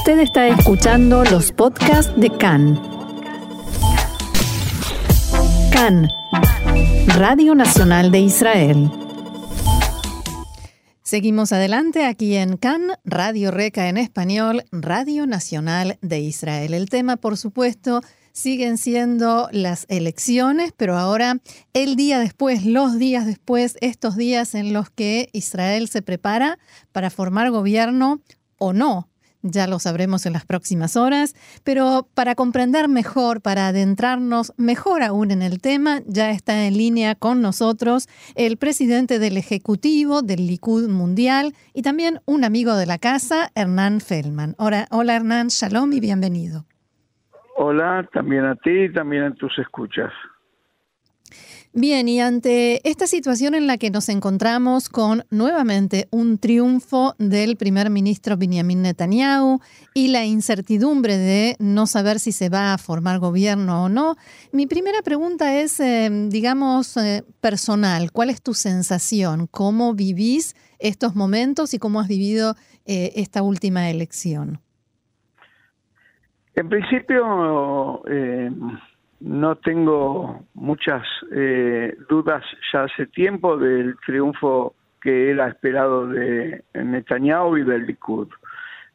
Usted está escuchando los podcasts de CAN. CAN, Radio Nacional de Israel. Seguimos adelante aquí en CAN, Radio Reca en español, Radio Nacional de Israel. El tema, por supuesto, siguen siendo las elecciones, pero ahora el día después, los días después, estos días en los que Israel se prepara para formar gobierno o no. Ya lo sabremos en las próximas horas, pero para comprender mejor, para adentrarnos mejor aún en el tema, ya está en línea con nosotros el presidente del Ejecutivo del Likud Mundial y también un amigo de la casa, Hernán Feldman. Hola, hola Hernán, shalom y bienvenido. Hola, también a ti también a tus escuchas. Bien, y ante esta situación en la que nos encontramos con nuevamente un triunfo del primer ministro Benjamin Netanyahu y la incertidumbre de no saber si se va a formar gobierno o no, mi primera pregunta es, eh, digamos, eh, personal. ¿Cuál es tu sensación? ¿Cómo vivís estos momentos y cómo has vivido eh, esta última elección? En principio, no tengo muchas eh, dudas ya hace tiempo del triunfo que era esperado de Netanyahu y del Likud.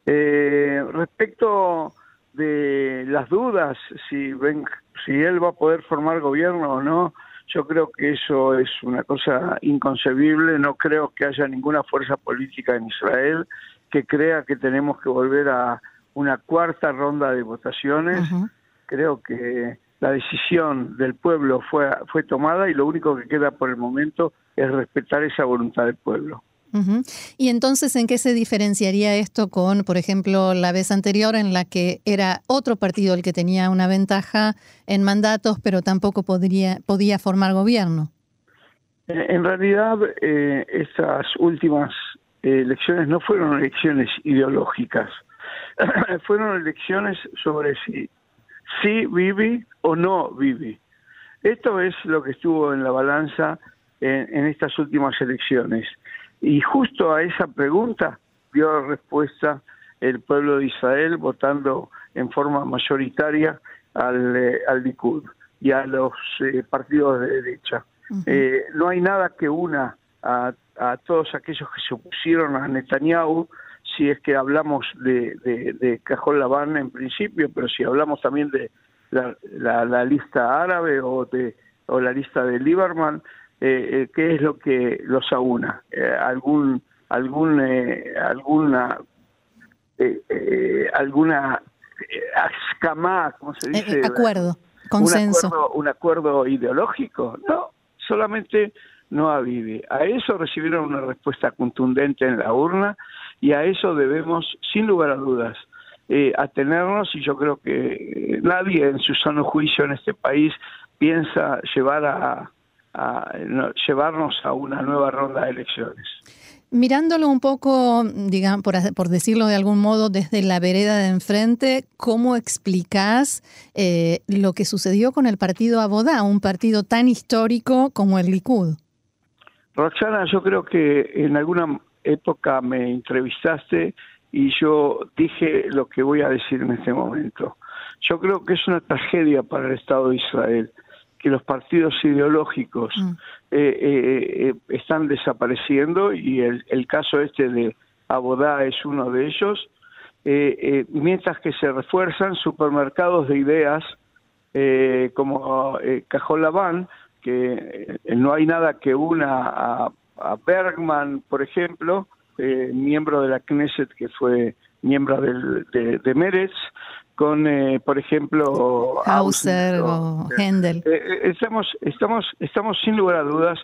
Eh, respecto de las dudas, si, ven, si él va a poder formar gobierno o no, yo creo que eso es una cosa inconcebible. No creo que haya ninguna fuerza política en Israel que crea que tenemos que volver a una cuarta ronda de votaciones. Creo que la decisión del pueblo fue, fue tomada y lo único que queda por el momento es respetar esa voluntad del pueblo. Y entonces, ¿en qué se diferenciaría esto con, por ejemplo, la vez anterior en la que era otro partido el que tenía una ventaja en mandatos, pero tampoco podría, podía formar gobierno? En realidad, eh, estas últimas elecciones no fueron elecciones ideológicas, fueron elecciones sobre si sí vive o no vive. Esto es lo que estuvo en la balanza en, estas últimas elecciones. Y justo a esa pregunta dio respuesta el pueblo de Israel votando en forma mayoritaria al, eh, al Likud y a los eh, partidos de derecha. Eh, no hay nada que una a, a todos aquellos que se opusieron a Netanyahu si es que hablamos de, de, Cajón Labán en principio, pero si hablamos también de la, lista árabe o de o la lista de Lieberman, eh, eh, ¿qué es lo que los aúna? Eh, ¿Algún algún alguna alguna escama, ¿cómo se dice? acuerdo, consenso. Un acuerdo, un acuerdo ideológico, no, solamente no avive. A eso recibieron una respuesta contundente en la urna y a eso debemos, sin lugar a dudas, eh, atenernos y yo creo que nadie en su sano juicio en este país piensa llevar a, llevarnos a una nueva ronda de elecciones. Mirándolo un poco, digamos, por, decirlo de algún modo, desde la vereda de enfrente, ¿cómo explicás eh, lo que sucedió con el partido Abodá, un partido tan histórico como el Likud? Roxana, yo creo que en alguna época me entrevistaste y yo dije lo que voy a decir en este momento. Yo creo que es una tragedia para el Estado de Israel que los partidos ideológicos mm. eh, eh, eh, están desapareciendo y el, el, caso este de Abodá es uno de ellos, mientras que se refuerzan supermercados de ideas como Cajón Labán, que eh, no hay nada que una a, Bergman, por ejemplo, eh, miembro de la Knesset que fue miembro del, de, de Meretz, con, eh, por ejemplo, Hauser o Händel. estamos, estamos, estamos sin lugar a dudas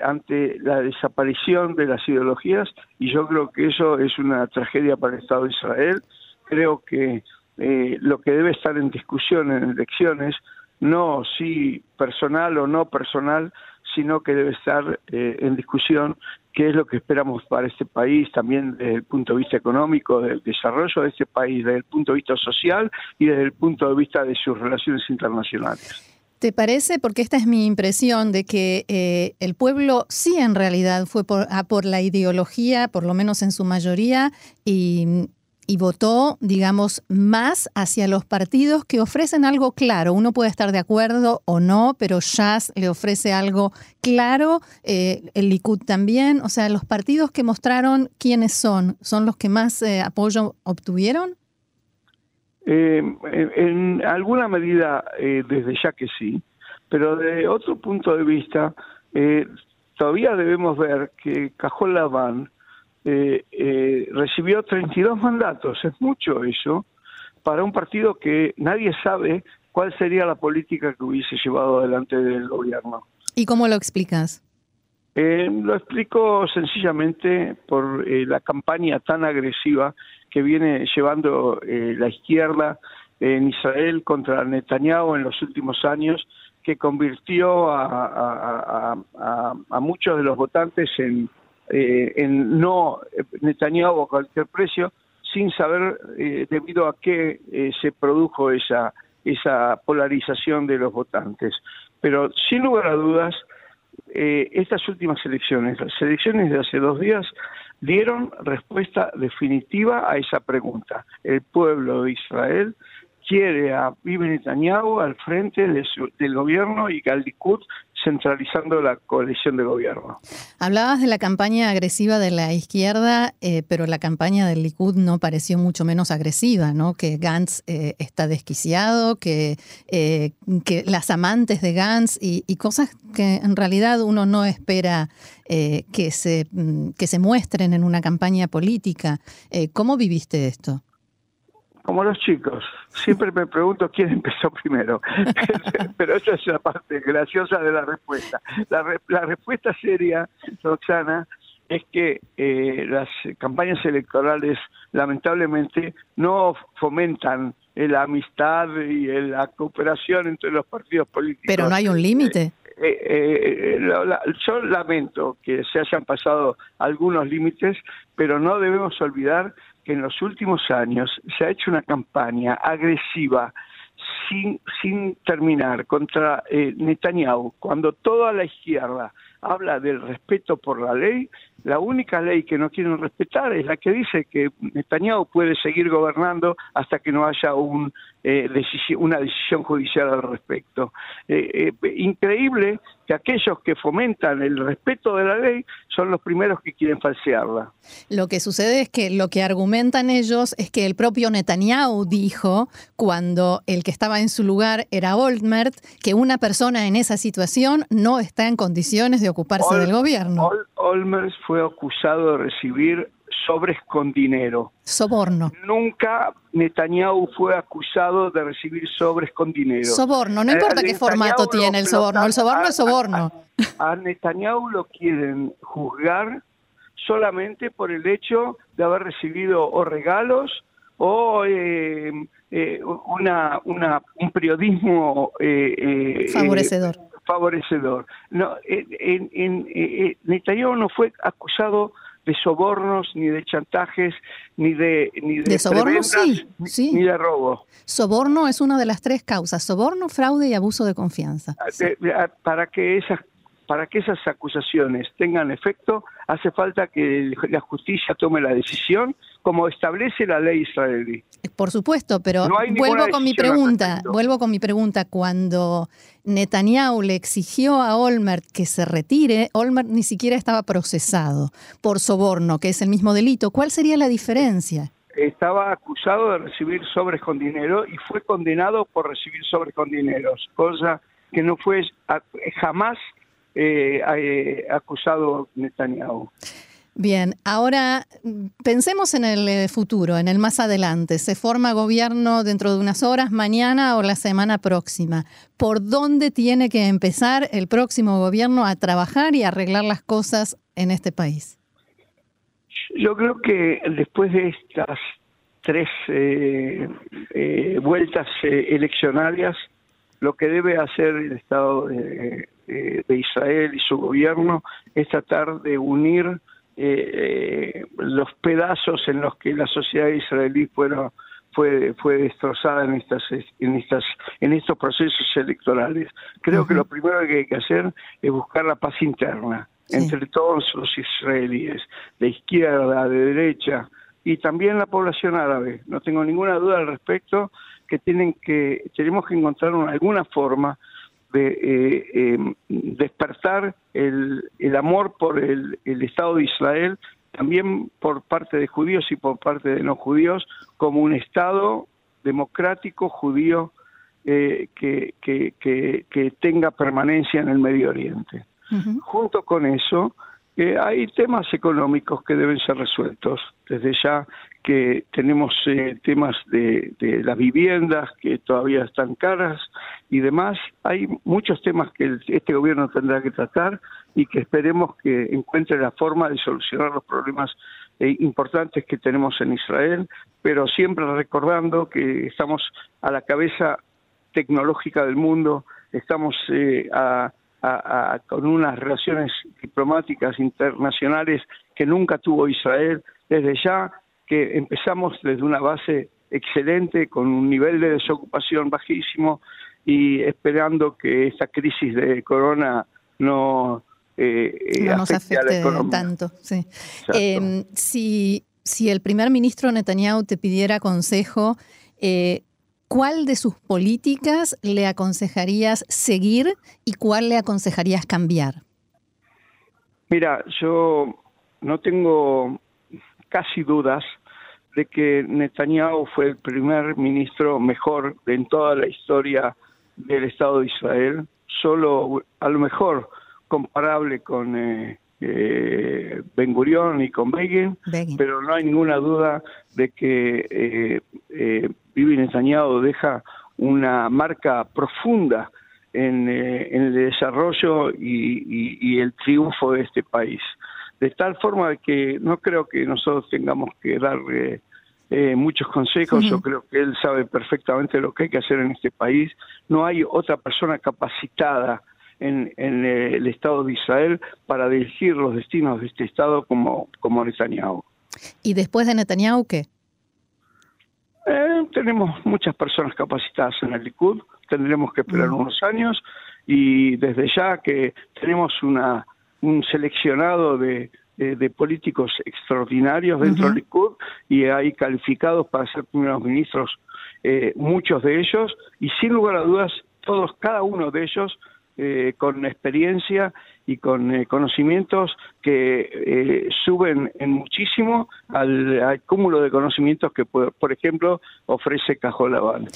ante la desaparición de las ideologías y yo creo que eso es una tragedia para el Estado de Israel. Creo que lo que debe estar en discusión en elecciones no si personal o no personal, sino que debe estar eh, en discusión qué es lo que esperamos para este país, también desde el punto de vista económico, del desarrollo de este país, desde el punto de vista social y desde el punto de vista de sus relaciones internacionales. ¿Te parece? Porque esta es mi impresión de que eh, el pueblo sí en realidad fue por, por la ideología, por lo menos en su mayoría, y y votó, digamos, más hacia los partidos que ofrecen algo claro. Uno puede estar de acuerdo o no, pero Jazz le ofrece algo claro, eh, el Likud también. O sea, los partidos que mostraron quiénes son, ¿son los que más eh, apoyo obtuvieron? Eh, en alguna medida, desde ya que sí, pero de otro punto de vista, todavía debemos ver que Cajol Laván eh, eh, recibió 32 mandatos, es mucho eso, para un partido que nadie sabe cuál sería la política que hubiese llevado adelante del gobierno. ¿Y cómo lo explicas? Eh, lo explico sencillamente por eh, la campaña tan agresiva que viene llevando la izquierda en Israel contra Netanyahu en los últimos años, que convirtió a muchos de los votantes en eh, en no eh, Netanyahu a cualquier precio, sin saber eh, debido a qué se produjo esa, esa polarización de los votantes. Pero sin lugar a dudas, estas últimas elecciones, las elecciones de hace dos días, dieron respuesta definitiva a esa pregunta. El pueblo de Israel quiere a Bibi Netanyahu al frente del gobierno y al Likud centralizando la coalición de gobierno. Hablabas de la campaña agresiva de la izquierda, eh, pero la campaña del Likud no pareció mucho menos agresiva, ¿no? Que Gantz eh, está desquiciado, que, eh, que las amantes de Gantz y, y, cosas que en realidad uno no espera que, se, mm, que se muestren en una campaña política. ¿Cómo viviste esto? Como los chicos. Siempre me pregunto quién empezó primero, pero esa es la parte graciosa de la respuesta. La, la respuesta seria, Roxana, es que eh, las campañas electorales lamentablemente no fomentan la amistad y la cooperación entre los partidos políticos. Pero no hay un límite. Eh, eh, yo lamento que se hayan pasado algunos límites, pero no debemos olvidar en los últimos años se ha hecho una campaña agresiva sin, sin terminar contra eh, Netanyahu, cuando toda la izquierda habla del respeto por la ley, la única ley que no quieren respetar es la que dice que Netanyahu puede seguir gobernando hasta que no haya un, eh, una decisión judicial al respecto. Eh, eh, increíble que aquellos que fomentan el respeto de la ley son los primeros que quieren falsearla. Lo que sucede es que lo que argumentan ellos es que el propio Netanyahu dijo, cuando el que estaba en su lugar era Olmert, que una persona en esa situación no está en condiciones de ocuparse del gobierno. Olmert fue acusado de recibir sobres con dinero. Soborno. Nunca Netanyahu fue acusado de recibir sobres con dinero. Soborno, no importa qué formato tiene el soborno, el soborno es soborno. A, Netanyahu lo quieren juzgar solamente por el hecho de haber recibido o regalos o eh, eh, una, una, un periodismo eh, favorecedor. Favorecedor. No, en, en, Netanyahu no fue acusado de sobornos, ni de chantajes, ni de ni de, soborno sí, sí, ni de robo. Soborno es una de las tres causas: soborno, fraude y abuso de confianza. Ah, ah, para que esas para que esas acusaciones tengan efecto, hace falta que la justicia tome la decisión como establece la ley israelí. Por supuesto, pero vuelvo con mi pregunta, vuelvo con mi pregunta. Cuando Netanyahu le exigió a Olmert que se retire, Olmert ni siquiera estaba procesado por soborno, que es el mismo delito. ¿Cuál sería la diferencia? Estaba acusado de recibir sobres con dinero y fue condenado por recibir sobres con dinero, cosa que no fue jamás eh, eh, acusado Netanyahu. Bien, ahora pensemos en el eh, futuro, en el más adelante. Se forma gobierno dentro de unas horas, mañana o la semana próxima. ¿Por dónde tiene que empezar el próximo gobierno a trabajar y arreglar las cosas en este país? Yo creo que después de estas tres vueltas eleccionarias, lo que debe hacer el Estado de, Israel y su gobierno es tratar de unir eh, eh, los pedazos en los que la sociedad israelí fueron fue fue destrozada en estas en estas en estos procesos electorales. Creo que lo primero que hay que hacer es buscar la paz interna entre todos los israelíes, de izquierda, de derecha, y también la población árabe. No tengo ninguna duda al respecto que tienen que tenemos que encontrar alguna forma de eh, em, despertar el, el, amor por el, el, Estado de Israel, también por parte de judíos y por parte de no judíos, como un Estado democrático judío eh, que, que, que, tenga permanencia en el Medio Oriente. Junto con eso, eh, hay temas económicos que deben ser resueltos. Desde ya que tenemos eh, temas de, las viviendas que todavía están caras y demás. Hay muchos temas que este gobierno tendrá que tratar y que esperemos que encuentre la forma de solucionar los problemas eh, importantes que tenemos en Israel, pero siempre recordando que estamos a la cabeza tecnológica del mundo, estamos a con unas relaciones diplomáticas internacionales que nunca tuvo Israel, desde ya que empezamos desde una base excelente, con un nivel de desocupación bajísimo y esperando que esta crisis de corona no, eh, no nos afecte, tanto. Sí. Em, si, si el primer ministro Netanyahu te pidiera consejo, eh, ¿cuál de sus políticas le aconsejarías seguir y cuál le aconsejarías cambiar? Mira, yo no tengo casi dudas de que Netanyahu fue el primer ministro mejor en toda la historia del Estado de Israel, solo a lo mejor comparable con eh, eh, Ben Gurion y con Begin, pero no hay ninguna duda de que eh, eh, Bibi Netanyahu deja una marca profunda en, eh, el desarrollo y, el triunfo de este país. De tal forma que no creo que nosotros tengamos que darle muchos consejos, yo creo que él sabe perfectamente lo que hay que hacer en este país. No hay otra persona capacitada en, el Estado de Israel para dirigir los destinos de este Estado como, como Netanyahu. ¿Y después de Netanyahu qué? Eh, tenemos muchas personas capacitadas en el Likud, tendremos que esperar mm. unos años y desde ya que tenemos una un seleccionado de, de, políticos extraordinarios dentro del Likud y hay calificados para ser primeros ministros eh, muchos de ellos y sin lugar a dudas todos cada uno de ellos eh, con experiencia y con eh, conocimientos que eh, suben en muchísimo al, cúmulo de conocimientos que, por, ejemplo, ofrece Cajolabal.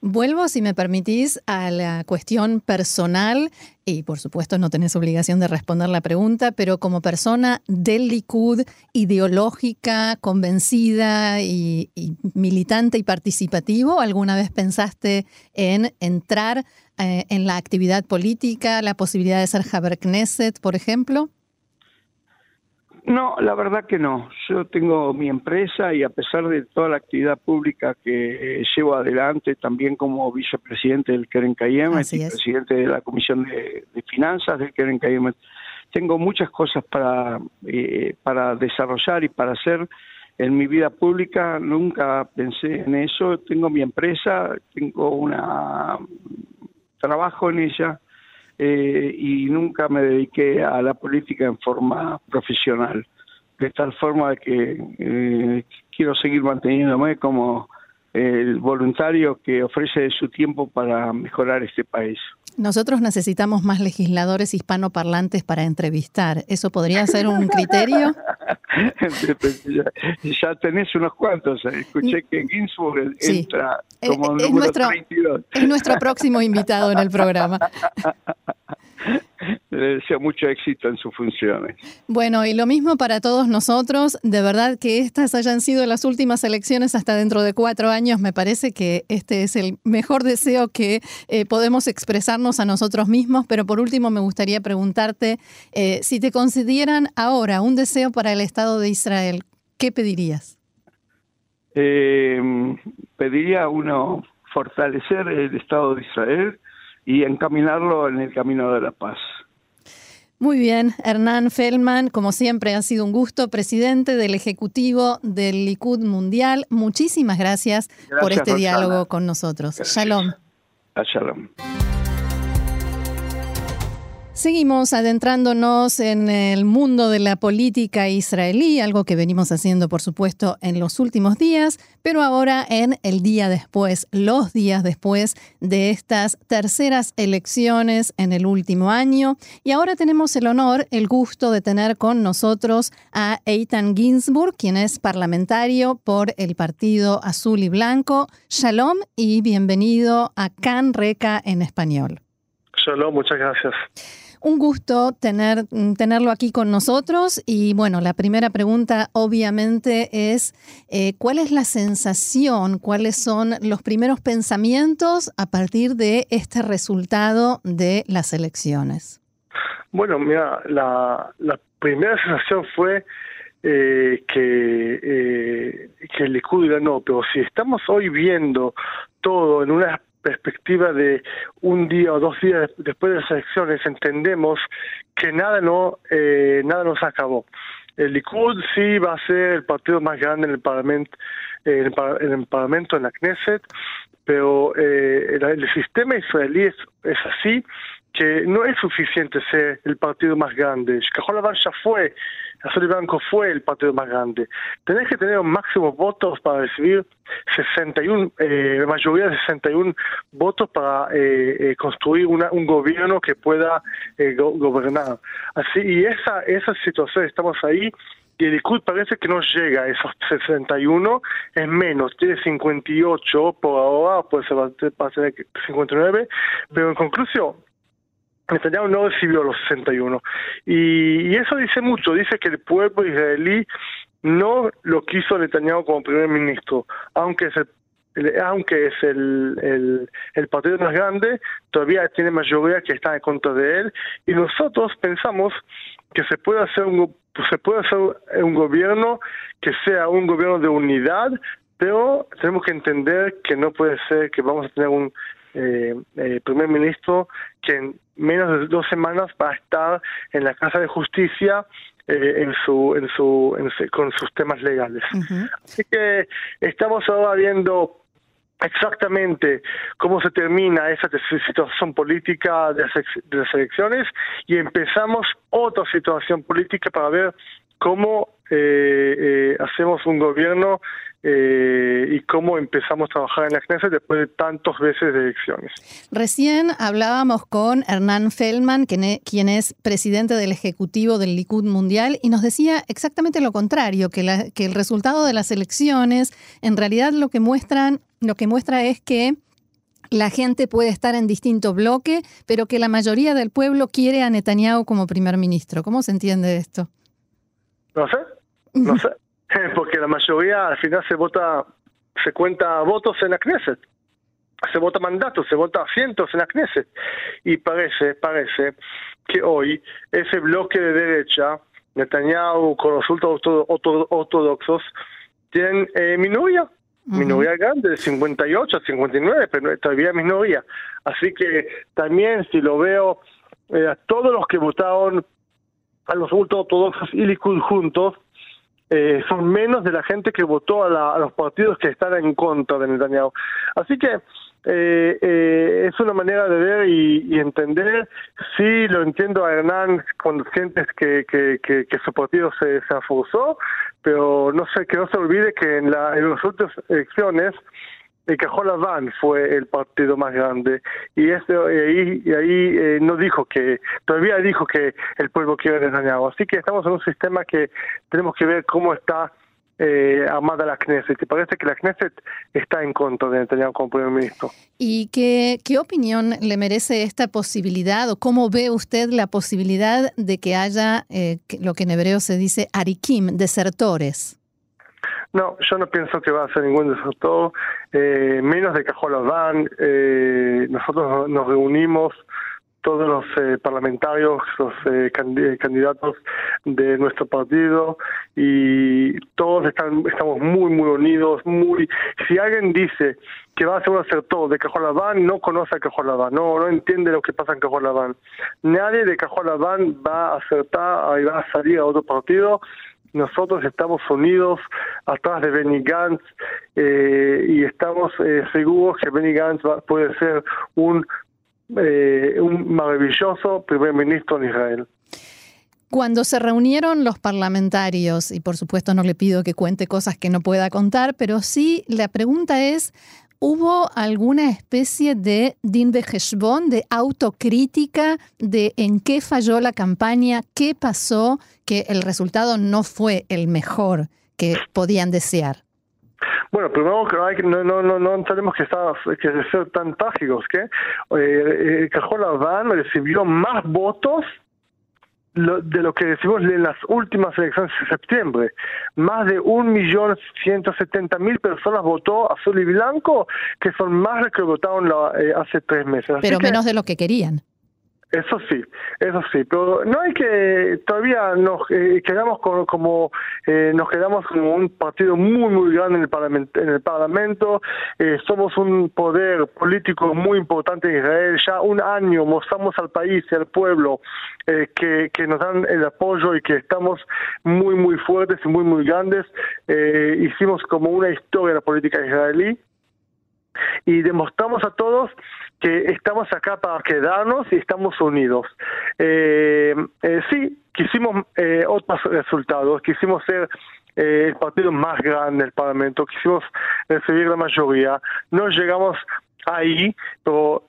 Vuelvo, si me permitís, a la cuestión personal, y por supuesto no tenés obligación de responder la pregunta, pero como persona del Likud, ideológica, convencida y, militante y participativo, ¿alguna vez pensaste en entrar eh, en la actividad política, la posibilidad de ser Haber Knesset, por ejemplo? No, la verdad que no. Yo tengo mi empresa y a pesar de toda la actividad pública que llevo adelante, también como vicepresidente del Keren Cayem, y presidente de la Comisión de, Finanzas del Keren Cayem, tengo muchas cosas para, eh, para desarrollar y para hacer en mi vida pública. Nunca pensé en eso. Tengo mi empresa, tengo una trabajo en ella eh, y nunca me dediqué a la política en forma profesional, de tal forma que eh, quiero seguir manteniéndome como el voluntario que ofrece su tiempo para mejorar este país. Nosotros necesitamos más legisladores hispanoparlantes para entrevistar. ¿Eso podría ser un criterio? ya, tenés unos cuantos. Escuché que Ginsburg entra como es, número nuestro, 32. Es nuestro próximo invitado en el programa. Le deseo mucho éxito en sus funciones. Bueno, y lo mismo para todos nosotros. De verdad que estas hayan sido las últimas elecciones hasta dentro de cuatro años. Me parece que este es el mejor deseo que eh, podemos expresarnos a nosotros mismos. Pero por último, me gustaría preguntarte eh, si te concedieran ahora un deseo para el Estado de Israel, ¿qué pedirías? Eh, pediría uno fortalecer el Estado de Israel y encaminarlo en el camino de la paz. Muy bien, Hernán Feldman, como siempre ha sido un gusto, presidente del Ejecutivo del Likud Mundial. Muchísimas gracias, por este diálogo con nosotros. Shalom. shalom. Seguimos adentrándonos en el mundo de la política israelí, algo que venimos haciendo, por supuesto, en los últimos días, pero ahora en el día después, los días después de estas terceras elecciones en el último año. Y ahora tenemos el honor, el gusto de tener con nosotros a Eitan Ginsburg, quien es parlamentario por el Partido Azul y Blanco. Shalom y bienvenido a Can Reca en español. Shalom, muchas gracias. Un gusto tener, mm, tenerlo aquí con nosotros. Y bueno, la primera pregunta obviamente es eh, ¿cuál es la sensación, cuáles son los primeros pensamientos a partir de este resultado de las elecciones? Bueno, mira, la, primera sensación fue eh, que, eh, el Likud ganó, pero si estamos hoy viendo todo en una perspectiva de un día o dos días después de las elecciones entendemos que nada no eh, nada nos acabó. El Likud sí va a ser el partido más grande en el parlamento, en, el, la Knesset, pero eh, el, sistema israelí es, así que no es suficiente ser el partido más grande. Cajol ya fue Azul y Blanco fue el partido más grande. Tenés que tener un máximo votos para recibir 61, eh, mayoría de 61 votos para eh, eh, construir una, un gobierno que pueda eh, gobernar. Así, y esa, esa situación, estamos ahí, y el Likud parece que no llega a esos 61, es menos, tiene 58 por ahora, puede ser, puede ser 59, pero en conclusión, Netanyahu no recibió los 61. Y, y eso dice mucho, dice que el pueblo israelí no lo quiso Netanyahu como primer ministro, aunque es el aunque es el, el, partido más grande, todavía tiene mayoría que está en contra de él y nosotros pensamos que se puede hacer un se puede hacer un gobierno que sea un gobierno de unidad, pero tenemos que entender que no puede ser que vamos a tener un eh, eh, primer ministro que en menos de dos semanas va a estar en la Casa de Justicia eh, en su, en su, con sus temas legales. Así que estamos ahora viendo exactamente cómo se termina esa situación política de las, elecciones y empezamos otra situación política para ver cómo eh, hacemos un gobierno eh, y cómo empezamos a trabajar en la Knesset después de tantos veces de elecciones. Recién hablábamos con Hernán Feldman, e, quien es presidente del Ejecutivo del Likud Mundial, y nos decía exactamente lo contrario, que, que el resultado de las elecciones en realidad lo que muestran, lo que muestra es que la gente puede estar en distinto bloque, pero que la mayoría del pueblo quiere a Netanyahu como primer ministro. ¿Cómo se entiende esto? No sé, no sé. porque la mayoría al final se vota, se cuenta votos en la Knesset, se vota mandatos, se vota asientos en la Knesset. Y parece, parece que hoy ese bloque de derecha, Netanyahu con los ortodoxos, tienen eh, minoría, minoría grande, de 58 a 59, pero todavía minoría. Así que también si lo veo eh, a todos los que votaron a los ortodoxos y Likud juntos, eh, son menos de la gente que votó a, los partidos que están en contra de Netanyahu. Así que eh, eh, es una manera de ver y, entender. Sí, lo entiendo a Hernán cuando sientes que, su partido se, se pero no sé que no se olvide que en, la, en las últimas elecciones el Cajol fue el partido más grande y este ahí, eh, no dijo que todavía dijo que el pueblo quiere Netanyahu así que estamos en un sistema que tenemos que ver cómo está eh, amada la Knesset y parece que la Knesset está en contra de Netanyahu como primer ministro. ¿Y qué, qué opinión le merece esta posibilidad o cómo ve usted la posibilidad de que haya eh, lo que en hebreo se dice arikim, desertores? No, yo no pienso que va a ser ningún desertor, eh, menos de Cajolas van. Eh, nosotros nos reunimos todos los eh, parlamentarios, los eh, candidatos de nuestro partido y todos están, estamos muy, muy unidos, muy... Si alguien dice que va a ser un acertado de Cajol Van, no conoce a Cajol Van, no, no entiende lo que pasa en Cajol Van. Nadie de Cajol Van va a acertar y va a salir a otro partido nosotros estamos unidos atrás de Benny Gantz eh, y estamos eh, seguros que Benny Gantz puede ser un un maravilloso primer ministro en Israel. Cuando se reunieron los parlamentarios, y por supuesto no le pido que cuente cosas que no pueda contar, pero sí la pregunta es, ¿hubo alguna especie de din de autocrítica de en qué falló la campaña, qué pasó, que el resultado no fue el mejor que podían desear? Bueno, primero que no, no, no, no tenemos que, estar, que ser tan trágicos, que eh, eh, Cajol recibió más votos de lo que decimos en las últimas elecciones de septiembre. Más de un millón ciento setenta mil personas votó azul y blanco, que son más de que votaron eh, hace tres meses. Pero menos de lo que querían. Eso sí, eso sí, pero no hay que todavía nos eh, quedamos como eh, nos quedamos como un partido muy muy grande en el parlamento, en el parlamento. Eh, somos un poder político muy importante en Israel. Ya un año mostramos al país y al pueblo que, que nos dan el apoyo y que estamos muy muy fuertes y muy muy grandes. Hicimos como una historia de la política israelí y demostramos a todos que estamos acá para quedarnos y estamos unidos. Eh, eh, sí, quisimos eh, otros resultados, quisimos ser el partido más grande del Parlamento, quisimos recibir la mayoría, no llegamos ahí, pero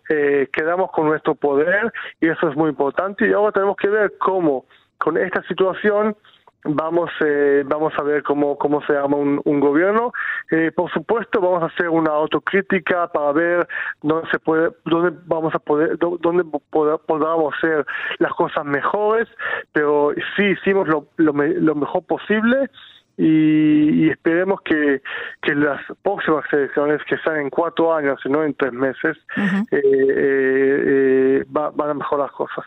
quedamos con nuestro poder y eso es muy importante. Y ahora tenemos que ver cómo con esta situación vamos eh, vamos a ver cómo cómo se llama un, gobierno. Eh, por supuesto vamos a hacer una autocrítica para ver dónde se puede dónde vamos a poder dónde podamos hacer las cosas mejores pero sí hicimos lo, lo, mejor posible y, esperemos que, que las próximas elecciones que sean en cuatro años y no en tres meses eh, van a mejorar las cosas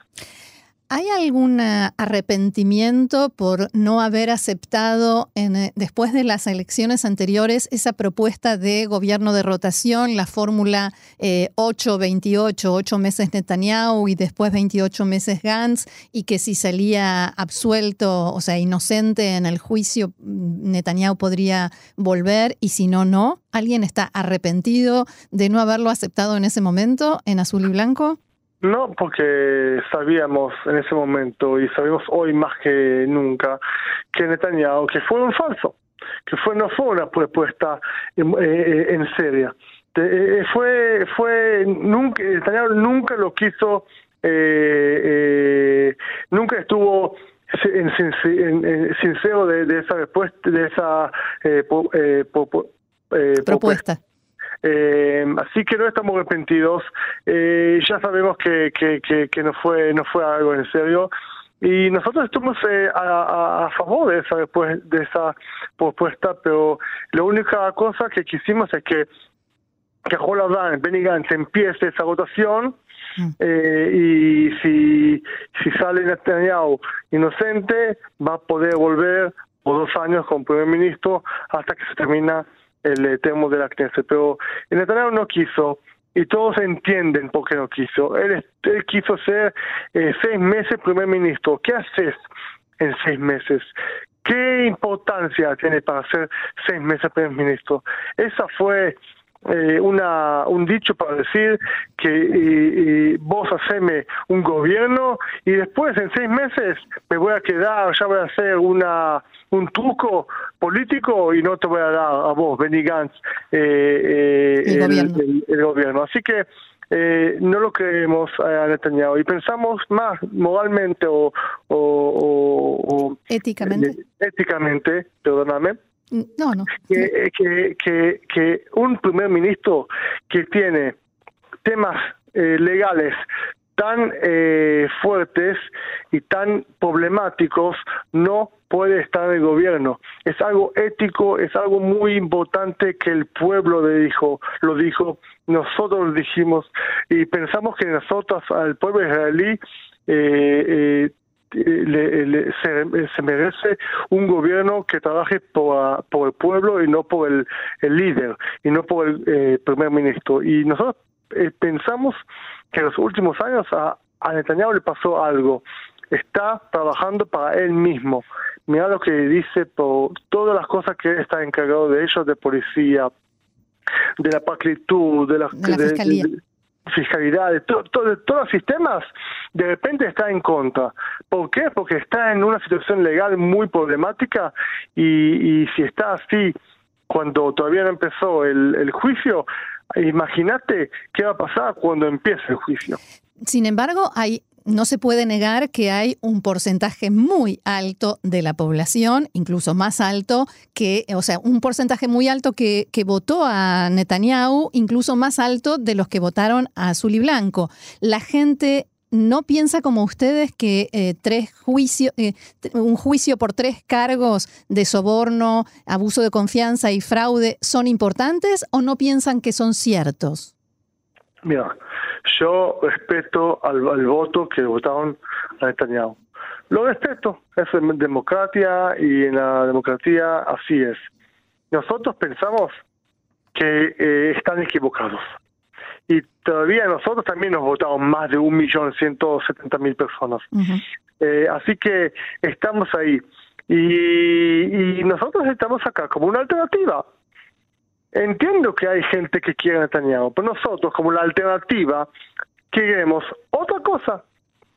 ¿Hay algún eh, arrepentimiento por no haber aceptado en, eh, después de las elecciones anteriores esa propuesta de gobierno de rotación, la fórmula 8-28, eh, 8 meses Netanyahu y después 28 meses Gantz, y que si salía absuelto, o sea, inocente en el juicio, Netanyahu podría volver y si no, no? ¿Alguien está arrepentido de no haberlo aceptado en ese momento en azul y blanco? No, porque sabíamos en ese momento y sabemos hoy más que nunca que Netanyahu que fue un falso, que fue no fue una propuesta en, eh, en serio. Eh, fue fue nunca Netanyahu nunca lo quiso eh, nunca estuvo en, sincero de, de esa propuesta eh, así que no estamos arrepentidos. Eh, ya sabemos que, que, que, no fue no fue algo en serio y nosotros estamos eh, a, a, favor de esa de esa propuesta, pero la única cosa que quisimos es que que Holland, Benny Gantz empiece esa votación mm. eh, y si, si sale Netanyahu inocente, va a poder volver por dos años como primer ministro hasta que se termina el eh, termo de la Knesset, pero Netanyahu no quiso y todos entienden por qué no quiso. Él, él quiso ser eh, seis meses primer ministro. ¿Qué haces en seis meses? ¿Qué importancia tiene para ser seis meses primer ministro? Esa fue eh, una, un dicho para decir que vos haceme un gobierno y después en seis meses me voy a quedar, ya voy a hacer una un truco político y no te voy a dar a vos, Benny Gantz, eh, el, gobierno. Así que eh, no lo creemos a Netanyahu. Y pensamos más moralmente o, o, éticamente, éticamente, perdóname, no, no. Que, que, que, un primer ministro que tiene temas eh, legales tan eh, fuertes y tan problemáticos no puede estar en el gobierno. Es algo ético, es algo muy importante que el pueblo le dijo, lo dijo, nosotros lo dijimos y pensamos que nosotros, al pueblo israelí, eh, eh, le, se, merece un gobierno que trabaje por, por el pueblo y no por el, el líder y no por el eh, primer ministro. Y nosotros eh, pensamos que en los últimos años a, a Netanyahu le pasó algo. Está trabajando para él mismo. Mira lo que dice por todas las cosas que él está encargado de ellos, de policía, de la pacritud, de la, fiscalía fiscalidad, de, todos los sistemas, de repente está en contra. ¿Por qué? Porque está en una situación legal muy problemática y, si está así cuando todavía no empezó el, el juicio, imagínate qué va a pasar cuando empiece el juicio. Sin embargo, hay no se puede negar que hay un porcentaje muy alto de la población, incluso más alto que, o sea, un porcentaje muy alto que, votó a Netanyahu, incluso más alto de los que votaron a Azul y Blanco. La gente no piensa como ustedes que eh, tres juicios, eh, un juicio por tres cargos de soborno, abuso de confianza y fraude son importantes o no piensan que son ciertos? Mira, yo respeto al, voto que votaron a Netanyahu. Lo respeto, es democracia y en la democracia así es. Nosotros pensamos que eh, están equivocados. Y todavía nosotros también nos votaron más de un millón ciento setenta mil personas. Eh, así que estamos ahí. Y, y nosotros estamos acá como una alternativa. Entiendo que hay gente que quiere a Netanyahu, pero nosotros como la alternativa queremos otra cosa,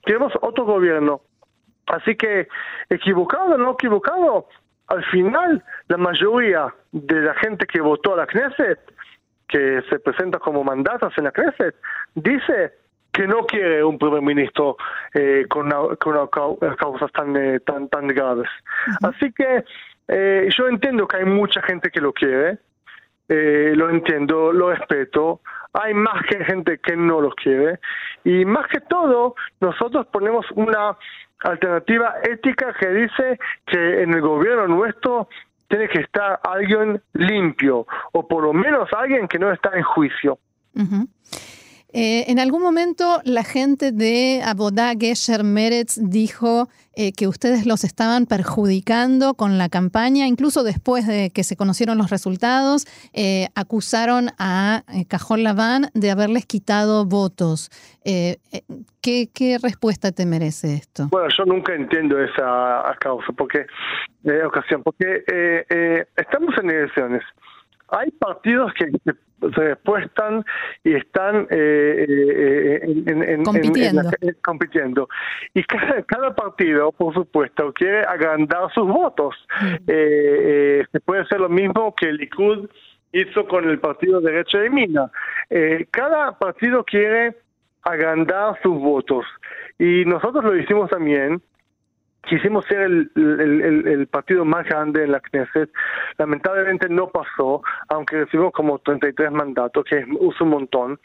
queremos otro gobierno. Así que, equivocado o no equivocado, al final la mayoría de la gente que votó a la Knesset, que se presenta como mandatos en la Knesset, dice que no quiere un primer ministro eh, con, con causas tan, eh, tan, tan graves. Así que eh, yo entiendo que hay mucha gente que lo quiere, eh, lo entiendo, lo respeto. Hay más que gente que no los quiere. Y más que todo, nosotros ponemos una alternativa ética que dice que en el gobierno nuestro tiene que estar alguien limpio, o por lo menos alguien que no está en juicio. Eh, en algún momento la gente de Abodá Gesher Meretz dijo eh, que ustedes los estaban perjudicando con la campaña, incluso después de que se conocieron los resultados, eh, acusaron a Cajón Laván de haberles quitado votos. ¿qué, ¿qué, respuesta te merece esto? Bueno, yo nunca entiendo esa causa, porque, ocasión, porque estamos en elecciones. Hay partidos que se respuestan y están eh, eh, en, compitiendo. Y cada, partido, por supuesto, quiere agrandar sus votos. Mm. Eh, se puede hacer lo mismo que el Likud hizo con el partido derecho de Mina. cada partido quiere agrandar sus votos. Y nosotros lo hicimos también quisimos ser el, partido más grande en la Knesset. Lamentablemente no pasó, aunque recibimos como 33 mandatos, que es un montón.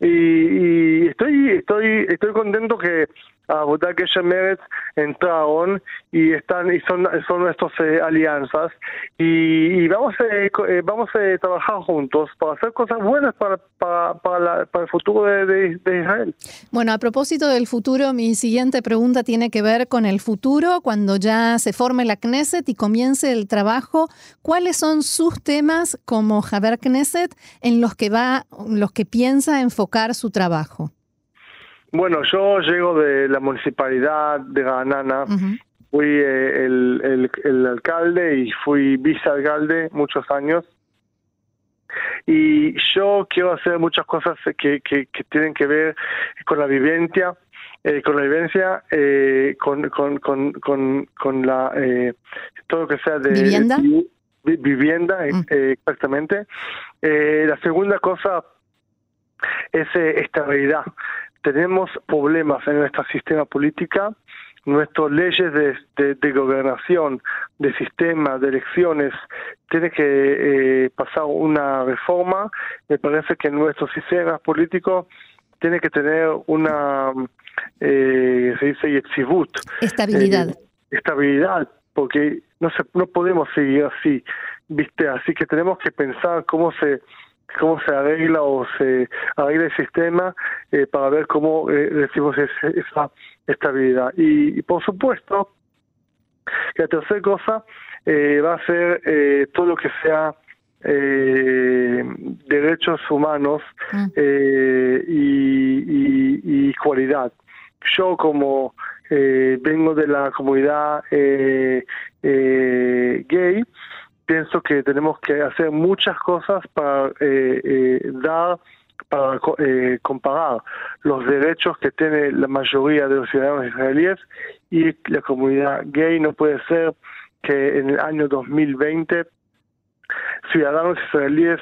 Y, y estoy, estoy, estoy contento que votar que Meretz entraron y están y son son nuestras eh, alianzas y, vamos eh, eh, vamos a trabajar juntos para hacer cosas buenas para para, para, el futuro de, Israel. Bueno, a propósito del futuro, mi siguiente pregunta tiene que ver con el futuro cuando ya se forme la Knesset y comience el trabajo. ¿Cuáles son sus temas como Javier Knesset en los que va los que piensa enfocar su trabajo? Bueno, yo llego de la municipalidad de Ganana. Fui eh, el, el, alcalde y fui vicealcalde muchos años. Y yo quiero hacer muchas cosas que, que, tienen que ver con la vivencia, eh, con la vivencia, eh, con, con, con, con, la, todo lo que sea de... ¿Vivienda? vivienda, mm. exactamente. la segunda cosa es estabilidad tenemos problemas en nuestro sistema política, nuestras leyes de, de, gobernación, de sistema, de elecciones, tiene que eh, pasar una reforma. Me parece que nuestro sistema político tiene que tener una, eh, se dice, Estabilidad. Eh, estabilidad, porque no, se, no podemos seguir así, ¿viste? Así que tenemos que pensar cómo se cómo se arregla o se arregla el sistema eh, para ver cómo eh, recibimos esa estabilidad. Y, por supuesto, la tercera cosa eh, va a ser eh, todo lo que sea derechos humanos mm. y, y, y, cualidad. Yo como vengo de la comunidad gay, pienso que tenemos que hacer muchas cosas para eh, eh, dar para eh, comparar los derechos que tiene la mayoría de los ciudadanos israelíes y la comunidad gay. No puede ser que en el año 2020 ciudadanos israelíes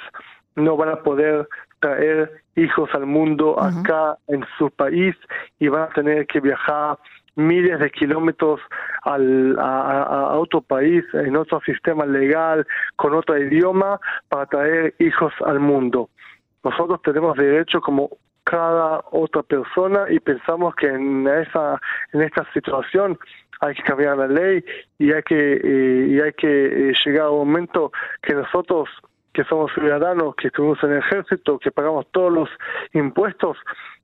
no van a poder traer hijos al mundo acá en su país y van a tener que viajar miles de kilómetros al, a, otro país, en otro sistema legal, con otro idioma, para traer hijos al mundo. Nosotros tenemos derecho como cada otra persona y pensamos que en esa en esta situación hay que cambiar la ley y hay que eh, y hay que eh, llegar a un momento que nosotros que somos ciudadanos, que estuvimos en el ejército, que pagamos todos los impuestos,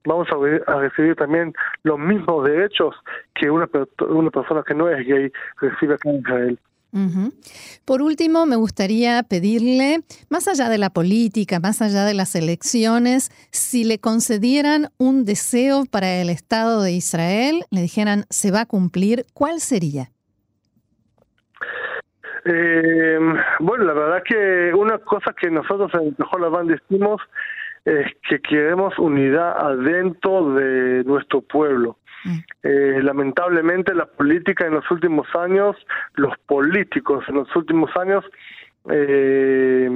vamos a, recibir también los mismos derechos que una, persona que no es gay recibe acá en Israel. Por último, me gustaría pedirle, más allá de la política, más allá de las elecciones, si le concedieran un deseo para el Estado de Israel, le dijeran se va a cumplir, ¿cuál sería? Eh, bueno, la verdad que una cosa que nosotros en Mejor Band decimos es que queremos unidad adentro de nuestro pueblo. Mm. Eh, lamentablemente la política en los últimos años, los políticos en los últimos años eh,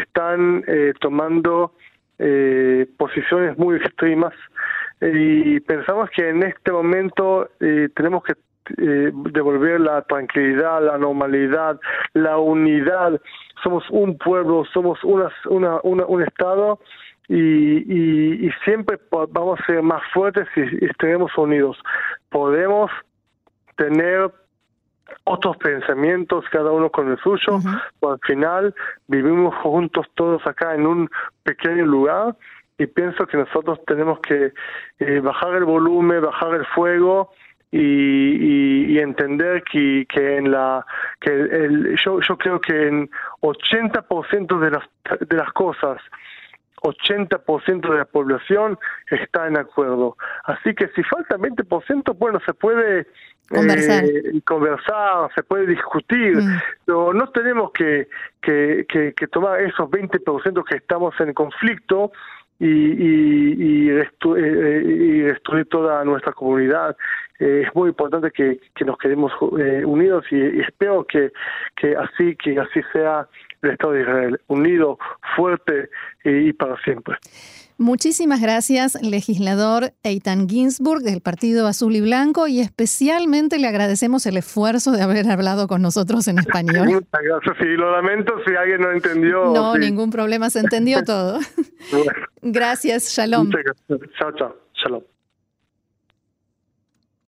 están eh, tomando eh, posiciones muy extremas y pensamos que en este momento tenemos que eh, devolver la tranquilidad, la normalidad, la unidad. Somos un pueblo, somos una, una, un Estado y, y, siempre vamos a ser más fuertes si estaremos unidos. Podemos tener otros pensamientos, cada uno con el suyo, pero al final vivimos juntos todos acá en un pequeño lugar y pienso que nosotros tenemos que eh, bajar el volumen, bajar el fuego y, y, entender que, que en la que el, yo, yo creo que en 80% de las de las cosas 80% de la población está en acuerdo. Así que si falta 20%, bueno, se puede conversar, eh, conversar se puede discutir, mm. pero no tenemos que, que, que, que tomar esos 20% que estamos en conflicto y, y, y, eh, destruir toda nuestra comunidad. Eh, es muy importante que, que nos quedemos eh, unidos y, espero que, que así que así sea el Estado de Israel, unido, fuerte y, para siempre. Muchísimas gracias, legislador Eitan Ginsburg del Partido Azul y Blanco, y especialmente le agradecemos el esfuerzo de haber hablado con nosotros en español. Muchas gracias, sí, lo lamento si alguien no entendió. No, ningún problema, se entendió todo. Gracias, shalom. Muchas gracias. Chao, chao, shalom.